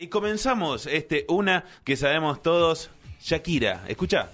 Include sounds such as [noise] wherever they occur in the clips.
Y comenzamos este una que sabemos todos, Shakira. Escucha.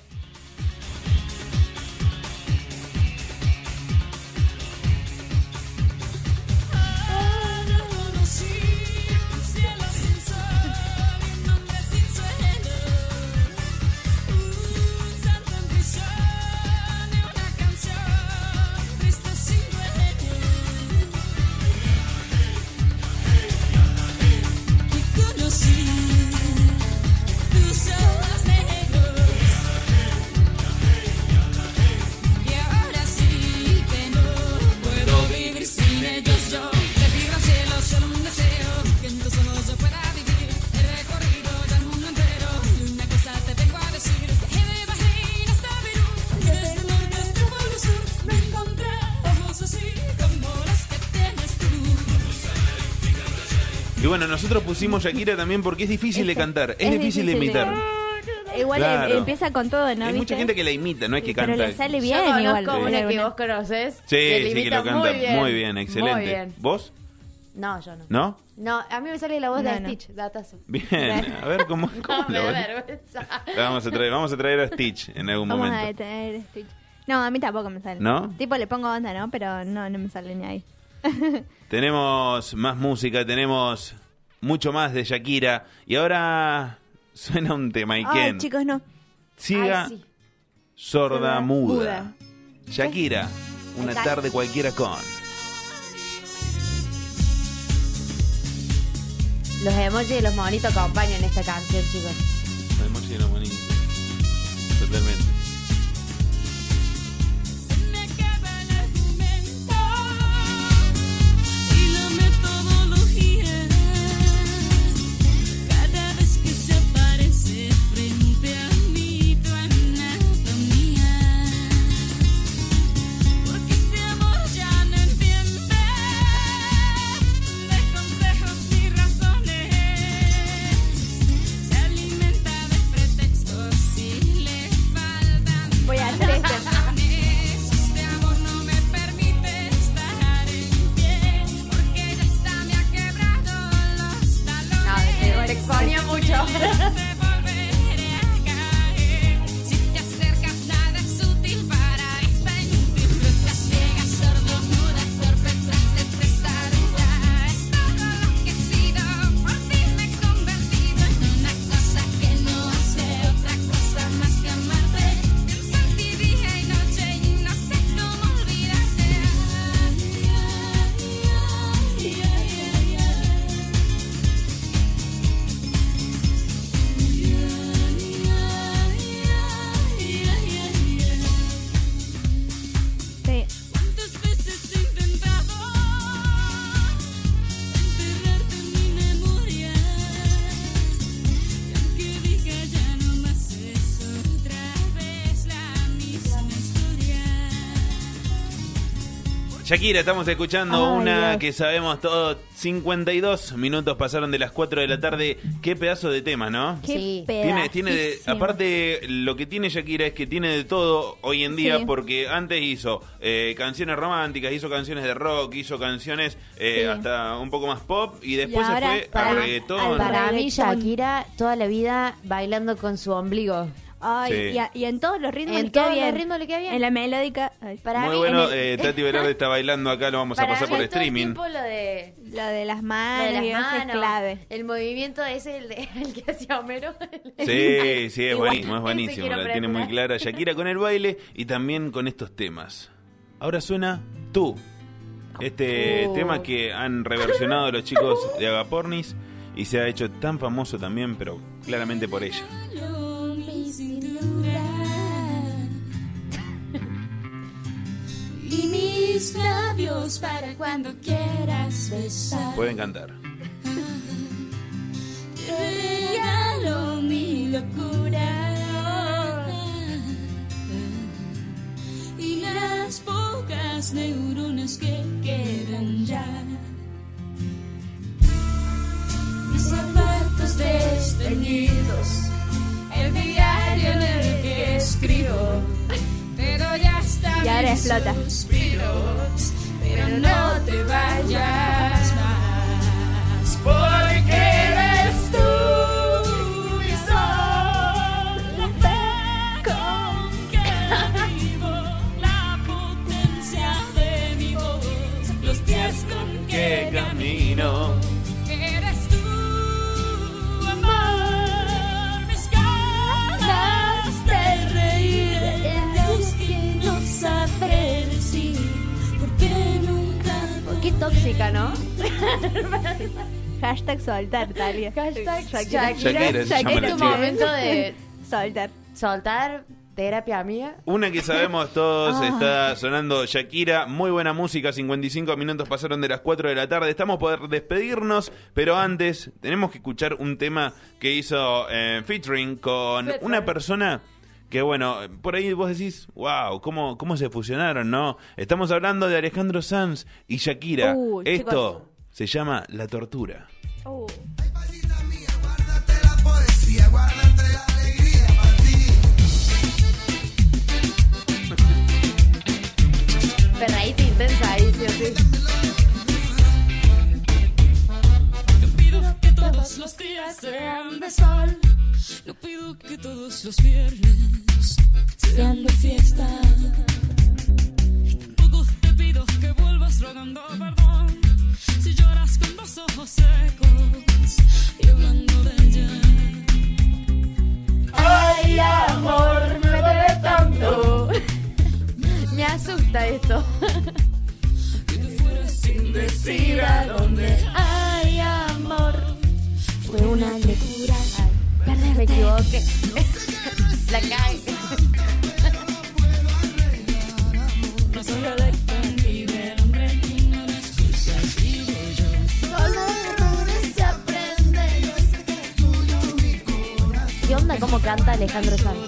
Bueno, nosotros pusimos Shakira también porque es difícil de cantar, es, es difícil, de difícil de- imitar. Igual Claro. em- empieza con todo, ¿no? Hay mucha ¿Viste? gente que la imita, no es que Pero canta. le sale Yo bien conozco igual. una que vos conoces. Sí, que le sí, que imita lo canta muy bien. muy bien, excelente. Muy bien. ¿Vos? No, yo no. ¿No? No, a mí me sale la voz de No. Stitch, datazo. Bien, a ver cómo, [laughs] cómo No, me la da voz? vergüenza. La [laughs] vamos a traer, vamos a traer a Stitch en algún Vamos a momento. detener Stitch. No, a mí tampoco me sale. ¿No? Tipo, le pongo onda, ¿no? Pero no, no me sale ni ahí. [laughs] Tenemos más música, tenemos mucho más de Shakira y ahora suena un tema y Ay, chicos, no. Siga Ay, sí. sorda, Sorda, muda. muda. Shakira, una Exacto. tarde cualquiera con. Los emojis de los monitos acompañan esta canción, chicos. Emoji era buenísimo. Totalmente. Ja. Shakira, estamos escuchando Ay, una Dios. que sabemos todos. 52 minutos pasaron de las 4 de la tarde. Qué pedazo de tema, ¿no? Qué Sí. Tiene, tiene de- aparte, lo que tiene Shakira es que tiene de todo hoy en día, Sí. porque antes hizo eh, canciones románticas, hizo canciones de rock, hizo canciones eh, Sí. hasta un poco más pop, y después Y se fue a para- reggaetón. al Para mí, Reggaetón. Shakira, toda la vida bailando con su ombligo. Ay, Sí. y, a- y en todos los ritmos En le queda todos los bien. ritmos le queda bien. En la melódica. ay, Para Muy mí, bueno, el- eh, Tati Velarde está bailando acá, lo vamos a pasar por todo el streaming. lo de, lo de las lo manos, de las es clave. el movimiento ese, el, de, [laughs] el que hacía Homero. Sí, [laughs] sí, es buenísimo, es buenísimo. La tiene muy clara Shakira con el baile y también con estos temas. Ahora suena Tú. Este Uh. tema que han reversionado los chicos de [laughs] Agapornis y se ha hecho tan famoso también, pero claramente por ella. labios para cuando quieras besar. Pueden cantar. Regalo mi locura y las pocas neuronas que quedan ya. Mis zapatos desteñidos, el diario en el que escribo. Pero ya está. Y ahora explota. Suspiro. No te vayas Qué tóxica, ¿no? [laughs] Hashtag soltar, Talia. Hashtag Shakira. Shakira llama Es tu momento de Soltar. soltar terapia mía. Una que sabemos todos, Ah. está sonando Shakira, muy buena música, 55 minutos pasaron de las 4 de la tarde, estamos por despedirnos, pero antes tenemos que escuchar un tema que hizo eh, featuring con una persona que bueno, por ahí vos decís, wow, ¿cómo, cómo se fusionaron, ¿no? Estamos hablando de Alejandro Sanz y Shakira. Uh, Esto chicos. se llama La Tortura. Uh. Perraíta intensa ahí, sí sí. Que todos los viernes sean de fiesta. Y tampoco te pido que vuelvas rogando perdón. Si lloras con los ojos secos y hablando de ella. Ay, amor, me duele tanto. [laughs] Me asusta esto. Que te fueras sin decir a dónde. [laughs] La cae. ¿Qué onda cómo canta Alejandro Sanz?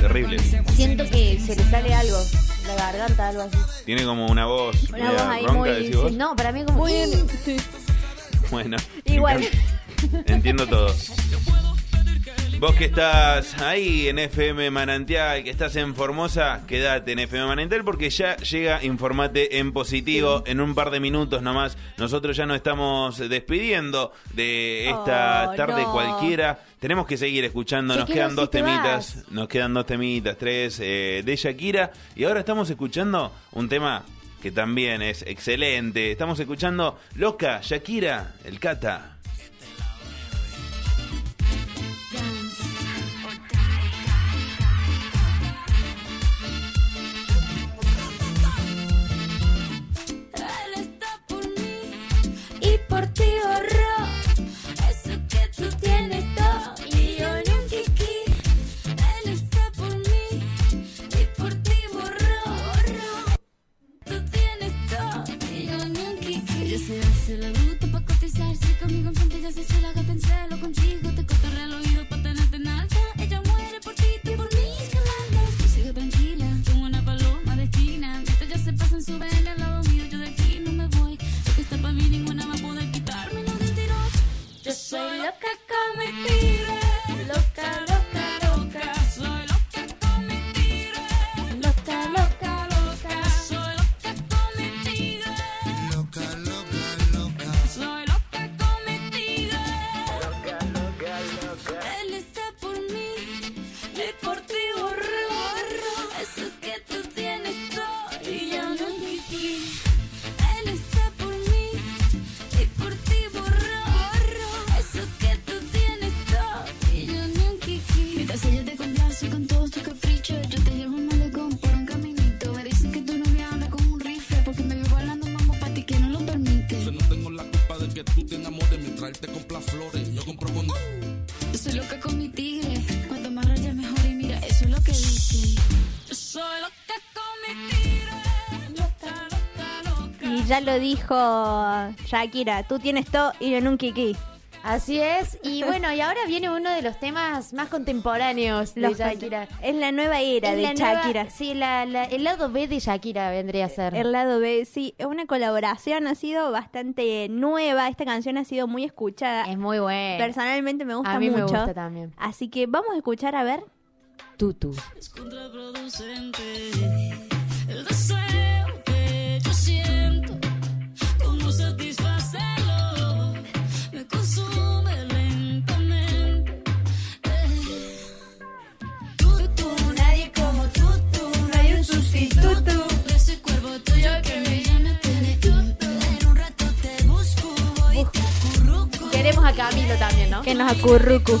Terrible. Siento que se le sale algo, la garganta, algo así. Tiene como una voz, Una voz ahí ronca, muy- decís vos. No, para mí como... Muy bien. Bueno, Igual. [laughs] Entiendo todo. Vos que estás ahí en FM Manantial, que estás en Formosa, quédate en FM Manantial porque ya llega Informate en positivo en un par de minutos nomás. Nosotros ya nos estamos despidiendo de esta Oh, tarde no. cualquiera. Tenemos que seguir escuchando, nos quedan si dos te temitas, vas. nos quedan dos temitas, tres eh, de Shakira. Y ahora estamos escuchando un tema que también es excelente. Estamos escuchando Loca, Shakira, el Cata. Ya lo dijo Shakira, tú tienes todo y yo en un kiki. Así es. Y [laughs] bueno, y ahora viene uno de los temas más contemporáneos de Los Shakira. Es la nueva era Es de la nueva- Shakira. sí, la- la- el lado B de Shakira vendría a ser. El lado B, sí, es una colaboración, ha sido bastante nueva, esta canción ha sido muy escuchada. Es muy bueno. Personalmente me gusta a mí mucho. me gusta también. Así que vamos a escuchar a ver. Tutu. Es contraproducente Queremos a Camilo también, ¿no? Que nos acurrucu.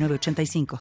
906985.